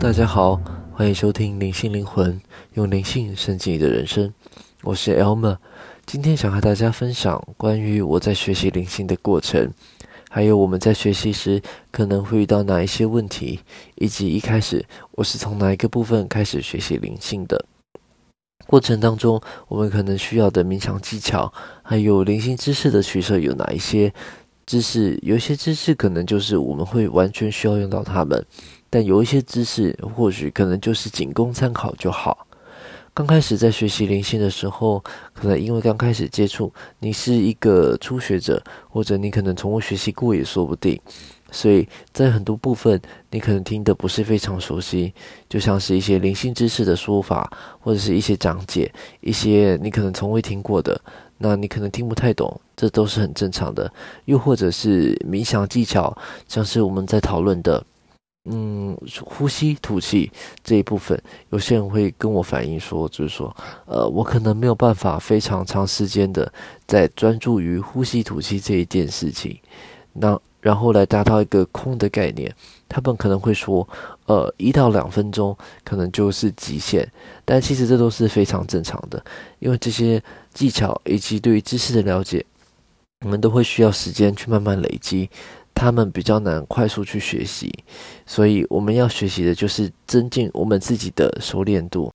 大家好，欢迎收听灵性灵魂，用灵性升级你的人生。我是 Elma，今天想和大家分享关于我在学习灵性的过程，还有我们在学习时可能会遇到哪一些问题，以及一开始我是从哪一个部分开始学习灵性的。过程当中，我们可能需要的冥想技巧，还有灵性知识的取舍有哪一些？知识有些知识可能就是我们会完全需要用到它们。但有一些知识，或许可能就是仅供参考就好。刚开始在学习灵性的时候，可能因为刚开始接触，你是一个初学者，或者你可能从未学习过也说不定。所以在很多部分，你可能听得不是非常熟悉，就像是一些灵性知识的说法，或者是一些讲解，一些你可能从未听过的，那你可能听不太懂，这都是很正常的。又或者是冥想技巧，像是我们在讨论的。嗯，呼吸、吐气这一部分，有些人会跟我反映说，就是说，呃，我可能没有办法非常长时间的在专注于呼吸、吐气这一件事情，那然后来达到一个空的概念。他们可能会说，呃，一到两分钟可能就是极限，但其实这都是非常正常的，因为这些技巧以及对于知识的了解，我们都会需要时间去慢慢累积。他们比较难快速去学习，所以我们要学习的就是增进我们自己的熟练度。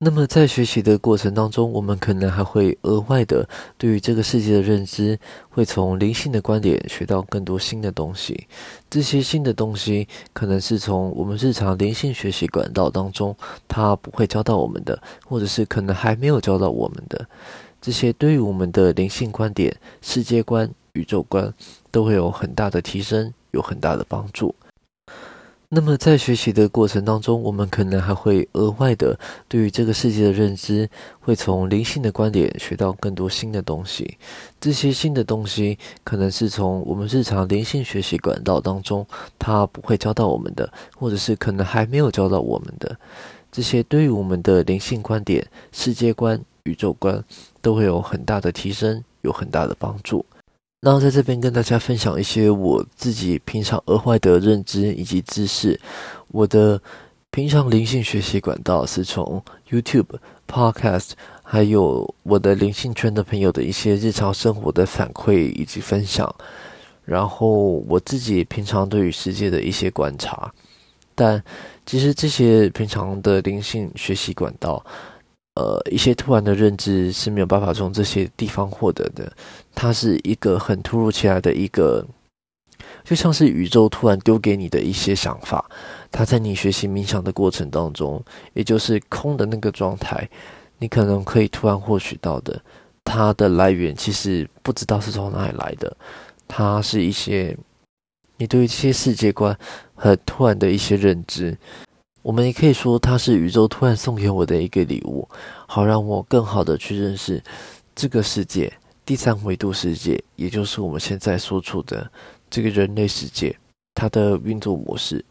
那么在学习的过程当中，我们可能还会额外的对于这个世界的认知，会从灵性的观点学到更多新的东西。这些新的东西可能是从我们日常灵性学习管道当中，他不会教到我们的，或者是可能还没有教到我们的。这些对于我们的灵性观点、世界观。宇宙观都会有很大的提升，有很大的帮助。那么在学习的过程当中，我们可能还会额外的对于这个世界的认知，会从灵性的观点学到更多新的东西。这些新的东西可能是从我们日常灵性学习管道当中，它不会教到我们的，或者是可能还没有教到我们的。这些对于我们的灵性观点、世界观、宇宙观都会有很大的提升，有很大的帮助。那在这边跟大家分享一些我自己平常额外的认知以及知识。我的平常灵性学习管道是从 YouTube、Podcast，还有我的灵性圈的朋友的一些日常生活的反馈以及分享，然后我自己平常对于世界的一些观察。但其实这些平常的灵性学习管道。呃，一些突然的认知是没有办法从这些地方获得的，它是一个很突如其来的一个，就像是宇宙突然丢给你的一些想法，它在你学习冥想的过程当中，也就是空的那个状态，你可能可以突然获取到的，它的来源其实不知道是从哪里来的，它是一些你对这些世界观很突然的一些认知。我们也可以说，它是宇宙突然送给我的一个礼物，好让我更好的去认识这个世界，第三维度世界，也就是我们现在所处的这个人类世界，它的运作模式。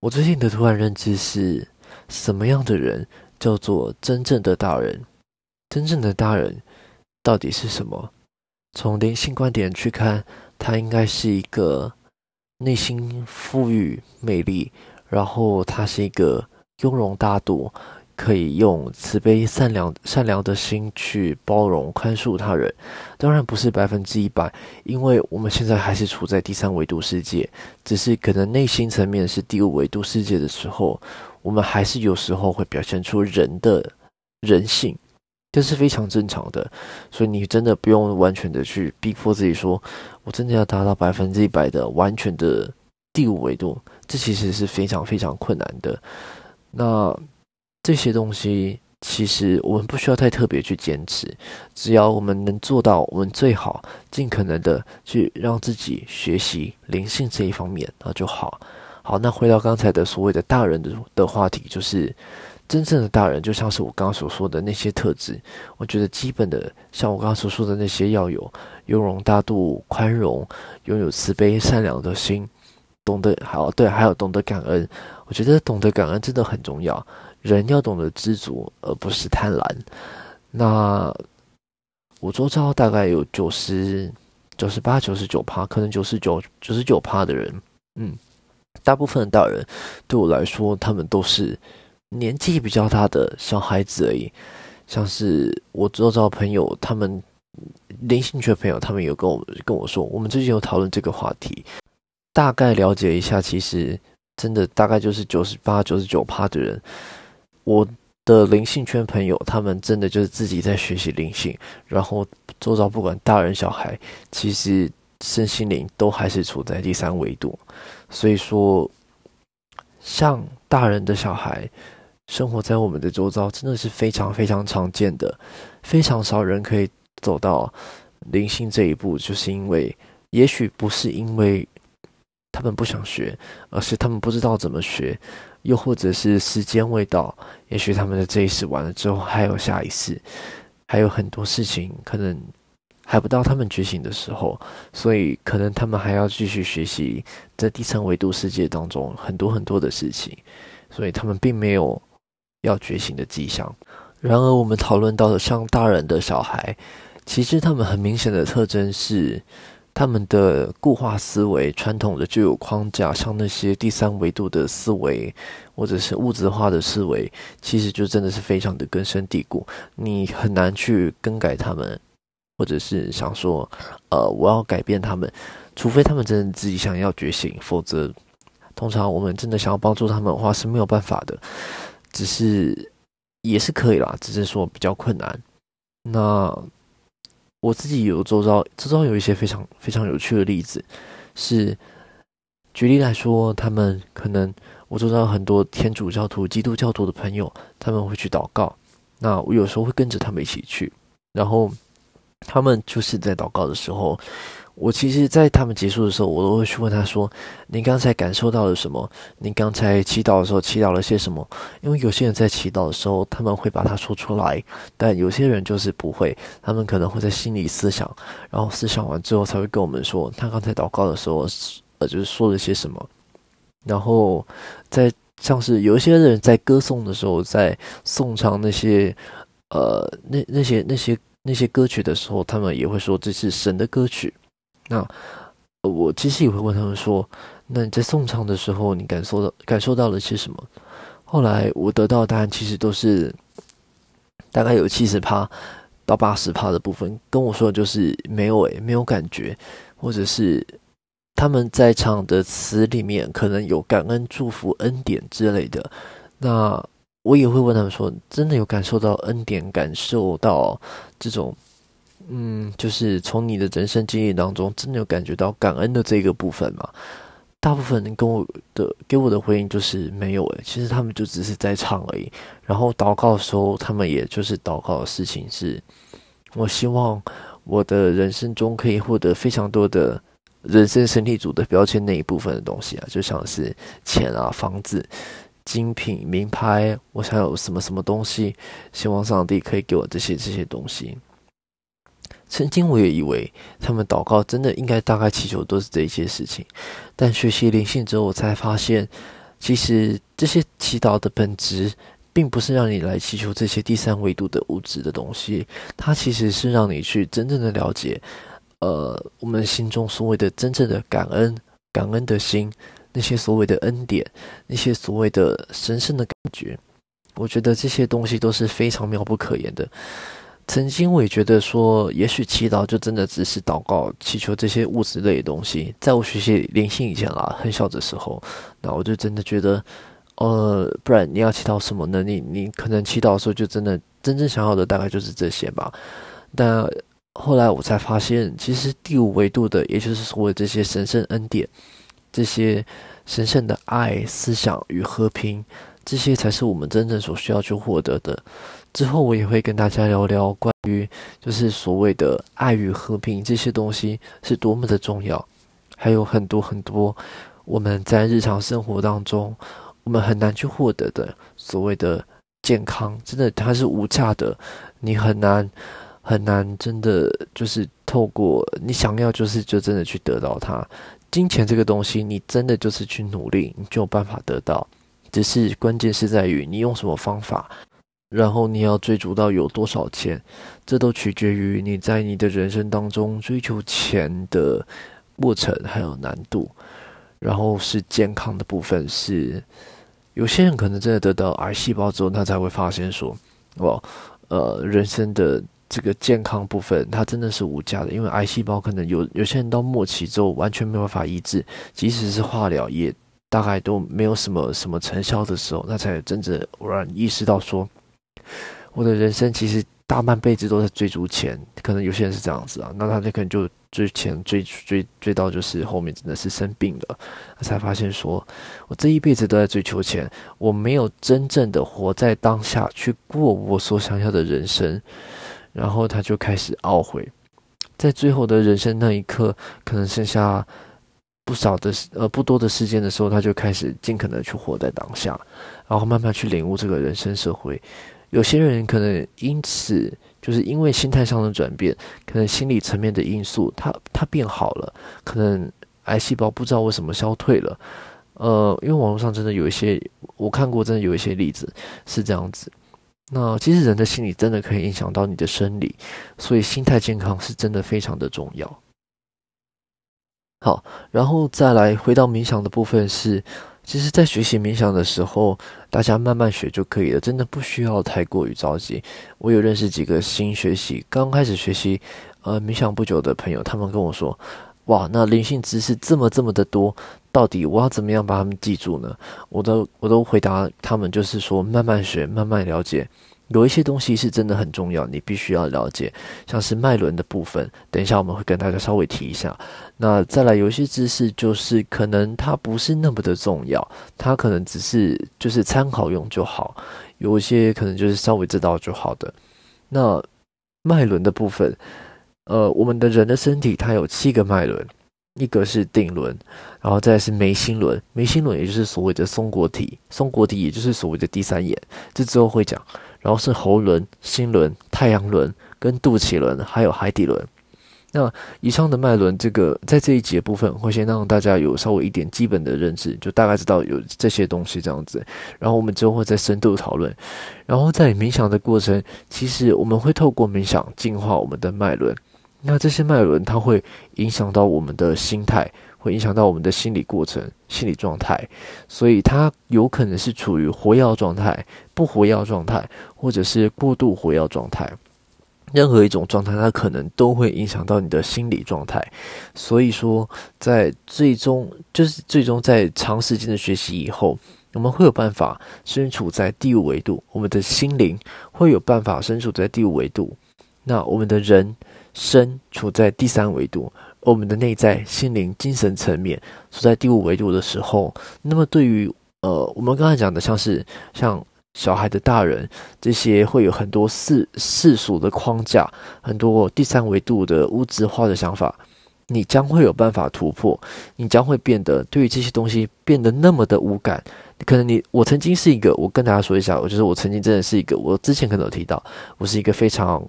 我最近的突然认知是，什么样的人叫做真正的大人？真正的大人到底是什么？从灵性观点去看，他应该是一个内心富裕、美丽。然后他是一个雍容大度，可以用慈悲、善良、善良的心去包容、宽恕他人。当然不是百分之一百，因为我们现在还是处在第三维度世界，只是可能内心层面是第五维度世界的时候，我们还是有时候会表现出人的人性，这是非常正常的。所以你真的不用完全的去逼迫自己，说我真的要达到百分之一百的完全的。第五维度，这其实是非常非常困难的。那这些东西，其实我们不需要太特别去坚持，只要我们能做到，我们最好尽可能的去让自己学习灵性这一方面，那就好。好，那回到刚才的所谓的大人的的话题，就是真正的大人，就像是我刚刚所说的那些特质，我觉得基本的，像我刚刚所说的那些，要有雍容大度、宽容，拥有慈悲善良的心。懂得好，对，还有懂得感恩。我觉得懂得感恩真的很重要。人要懂得知足，而不是贪婪。那我周遭大概有九十九十八、九十九趴，可能九十九、九十九趴的人，嗯，大部分的大人对我来说，他们都是年纪比较大的小孩子而已。像是我周遭朋友，他们零兴趣的朋友，他们有跟我跟我说，我们最近有讨论这个话题，大概了解一下，其实真的大概就是九十八、九十九趴的人，我的灵性圈朋友，他们真的就是自己在学习灵性，然后周遭不管大人小孩，其实身心灵都还是处在第三维度，所以说，像大人的小孩。生活在我们的周遭，真的是非常非常常见的，非常少人可以走到灵性这一步，就是因为，也许不是因为他们不想学，而是他们不知道怎么学，又或者是时间未到，也许他们的这一世完了之后还有下一世，还有很多事情可能还不到他们觉醒的时候，所以可能他们还要继续学习在第三维度世界当中很多很多的事情，所以他们并没有。要觉醒的迹象。然而，我们讨论到的像大人的小孩，其实他们很明显的特征是，他们的固化思维、传统的就有框架，像那些第三维度的思维，或者是物质化的思维，其实就真的是非常的根深蒂固，你很难去更改他们，或者是想说，呃，我要改变他们，除非他们真的自己想要觉醒，否则，通常我们真的想要帮助他们的话是没有办法的。只是也是可以啦，只是说比较困难。那我自己有周遭，周遭有一些非常非常有趣的例子，是举例来说，他们可能我周遭很多天主教徒、基督教徒的朋友，他们会去祷告，那我有时候会跟着他们一起去，然后他们就是在祷告的时候。我其实，在他们结束的时候，我都会去问他说：“你刚才感受到了什么？你刚才祈祷的时候祈祷了些什么？”因为有些人在祈祷的时候，他们会把它说出来，但有些人就是不会，他们可能会在心里思想，然后思想完之后才会跟我们说他刚才祷告的时候，呃，就是说了些什么。然后，在像是有一些人在歌颂的时候，在颂唱那些呃那那些那些那些歌曲的时候，他们也会说这是神的歌曲。那我其实也会问他们说：“那你在颂唱的时候，你感受到感受到了些什么？”后来我得到的答案其实都是大概有七十趴到八十趴的部分，跟我说的就是没有诶，没有感觉，或者是他们在唱的词里面可能有感恩、祝福、恩典之类的。那我也会问他们说：“真的有感受到恩典，感受到这种？”嗯，就是从你的人生经历当中，真的有感觉到感恩的这个部分吗？大部分人跟我的给我的回应就是没有诶，其实他们就只是在唱而已。然后祷告的时候，他们也就是祷告的事情是，我希望我的人生中可以获得非常多的人生胜利组的标签那一部分的东西啊，就像是钱啊、房子、精品、名牌，我想有什么什么东西，希望上帝可以给我这些这些东西。曾经我也以为他们祷告真的应该大概祈求都是这一些事情，但学习灵性之后，我才发现，其实这些祈祷的本质，并不是让你来祈求这些第三维度的物质的东西，它其实是让你去真正的了解，呃，我们心中所谓的真正的感恩、感恩的心，那些所谓的恩典，那些所谓的神圣的感觉，我觉得这些东西都是非常妙不可言的。曾经我也觉得说，也许祈祷就真的只是祷告、祈求这些物质类的东西。在我学习灵性以前啦，很小的时候，那我就真的觉得，呃，不然你要祈祷什么呢？你你可能祈祷的时候，就真的真正想要的大概就是这些吧。但后来我才发现，其实第五维度的，也就是所谓这些神圣恩典、这些神圣的爱、思想与和平，这些才是我们真正所需要去获得的。之后我也会跟大家聊聊关于就是所谓的爱与和平这些东西是多么的重要，还有很多很多我们在日常生活当中我们很难去获得的所谓的健康，真的它是无价的，你很难很难真的就是透过你想要就是就真的去得到它。金钱这个东西，你真的就是去努力你就有办法得到，只是关键是在于你用什么方法。然后你要追逐到有多少钱，这都取决于你在你的人生当中追求钱的过程还有难度。然后是健康的部分是，有些人可能真的得到癌细胞之后，他才会发现说，哇，呃，人生的这个健康部分，它真的是无价的，因为癌细胞可能有有些人到末期之后完全没有办法医治，即使是化疗也大概都没有什么什么成效的时候，那才真正偶然意识到说，我的人生其实。大半辈子都在追逐钱，可能有些人是这样子啊，那他就可能就追钱追追追到就是后面真的是生病了，才发现说，我这一辈子都在追求钱，我没有真正的活在当下去过我所想要的人生，然后他就开始懊悔，在最后的人生那一刻，可能剩下不少的呃不多的时间的时候，他就开始尽可能去活在当下，然后慢慢去领悟这个人生社会。有些人可能因此就是因为心态上的转变，可能心理层面的因素，他他变好了，可能癌细胞不知道为什么消退了。呃，因为网络上真的有一些我看过，真的有一些例子是这样子。那其实人的心理真的可以影响到你的生理，所以心态健康是真的非常的重要。好，然后再来回到冥想的部分是。其实，在学习冥想的时候，大家慢慢学就可以了，真的不需要太过于着急。我有认识几个新学习、刚开始学习呃冥想不久的朋友，他们跟我说：“哇，那灵性知识这么这么的多，到底我要怎么样把他们记住呢？”我都我都回答他们，就是说慢慢学，慢慢了解。有一些东西是真的很重要，你必须要了解，像是脉轮的部分。等一下我们会跟大家稍微提一下。那再来有一些知识，就是可能它不是那么的重要，它可能只是就是参考用就好。有一些可能就是稍微知道就好的。那脉轮的部分，呃，我们的人的身体它有七个脉轮，一个是顶轮，然后再是眉心轮，眉心轮也就是所谓的松果体，松果体也就是所谓的第三眼，这之后会讲。然后是喉轮、心轮、太阳轮、跟肚脐轮，还有海底轮。那以上的脉轮，这个在这一节部分会先让大家有稍微一点基本的认知，就大概知道有这些东西这样子。然后我们之后会再深度讨论。然后在冥想的过程，其实我们会透过冥想净化我们的脉轮。那这些脉轮它会影响到我们的心态。会影响到我们的心理过程、心理状态，所以它有可能是处于活跃状态、不活跃状态，或者是过度活跃状态。任何一种状态，它可能都会影响到你的心理状态。所以说，在最终，就是最终在长时间的学习以后，我们会有办法身处在第五维度，我们的心灵会有办法身处在第五维度。那我们的人身处在第三维度。我们的内在、心灵、精神层面处在第五维度的时候，那么对于呃，我们刚才讲的，像是像小孩的大人这些，会有很多世世俗的框架，很多第三维度的物质化的想法，你将会有办法突破，你将会变得对于这些东西变得那么的无感。可能你我曾经是一个，我跟大家说一下，我就是我曾经真的是一个，我之前可能有提到，我是一个非常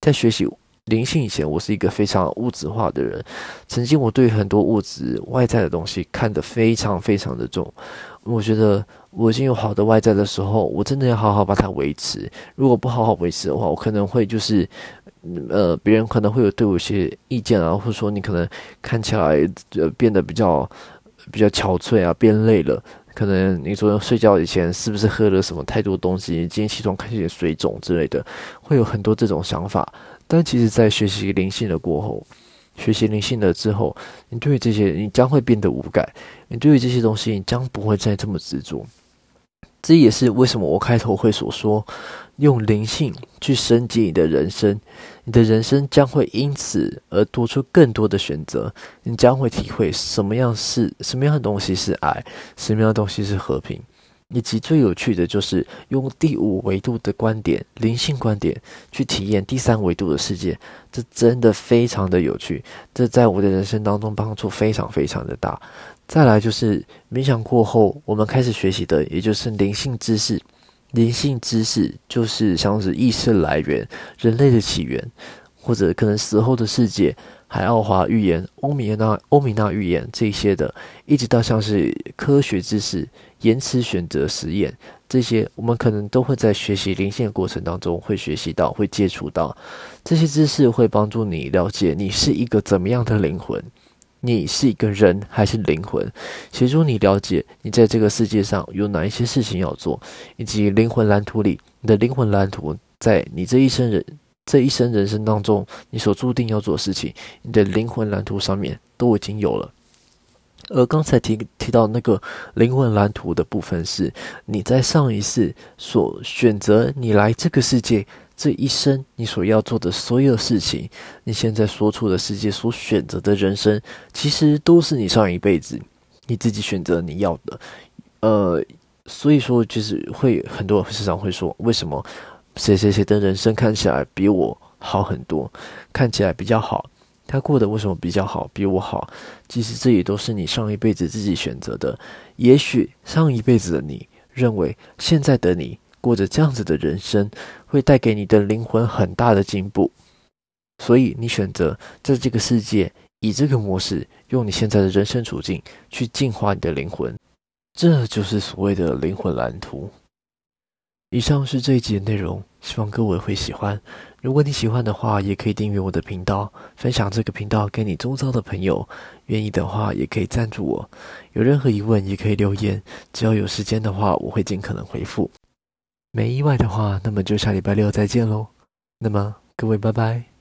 在学习。灵性以前，我是一个非常物质化的人。曾经，我对很多物质外在的东西看得非常非常的重。我觉得我已经有好的外在的时候，我真的要好好把它维持。如果不好好维持的话，我可能会就是，呃，别人可能会有对我一些意见啊，或者说你可能看起来呃变得比较比较憔悴啊，变累了。可能你昨天睡觉以前是不是喝了什么太多东西？今天起床开始有水肿之类的，会有很多这种想法。但其实，在学习灵性的过后，学习灵性的之后，你对于这些，你将会变得无感。你对于这些东西，你将不会再这么执着。这也是为什么我开头会所说，用灵性去升级你的人生，你的人生将会因此而多出更多的选择。你将会体会什么样是什么样的东西是爱，什么样的东西是和平。以及最有趣的就是用第五维度的观点、灵性观点去体验第三维度的世界，这真的非常的有趣。这在我的人生当中帮助非常非常的大。再来就是冥想过后，我们开始学习的，也就是灵性知识。灵性知识就是像是意识来源、人类的起源，或者可能死后的世界、海奥华预言、欧米娜欧米娜预言这些的，一直到像是科学知识。延迟选择实验，这些我们可能都会在学习灵性的过程当中会学习到，会接触到这些知识，会帮助你了解你是一个怎么样的灵魂。你是一个人还是灵魂，协助你了解你在这个世界上有哪一些事情要做，以及灵魂蓝图里你的灵魂蓝图，在你这一生人这一生人生当中，你所注定要做的事情，你的灵魂蓝图上面都已经有了。而刚才提提到那个灵魂蓝图的部分，是你在上一世所选择你来这个世界。这一生你所要做的所有事情，你现在所处的世界所选择的人生，其实都是你上一辈子你自己选择你要的。呃，所以说就是会很多市场会说，为什么谁谁谁的人生看起来比我好很多，看起来比较好，他过得为什么比较好，比我好？其实这也都是你上一辈子自己选择的。也许上一辈子的你认为现在的你。过着这样子的人生，会带给你的灵魂很大的进步，所以你选择在这个世界以这个模式，用你现在的人生处境去净化你的灵魂，这就是所谓的灵魂蓝图。以上是这一集的内容，希望各位会喜欢。如果你喜欢的话，也可以订阅我的频道，分享这个频道给你周遭的朋友。愿意的话，也可以赞助我。有任何疑问，也可以留言，只要有时间的话，我会尽可能回复。没意外的话，那么就下礼拜六再见喽。那么各位，拜拜。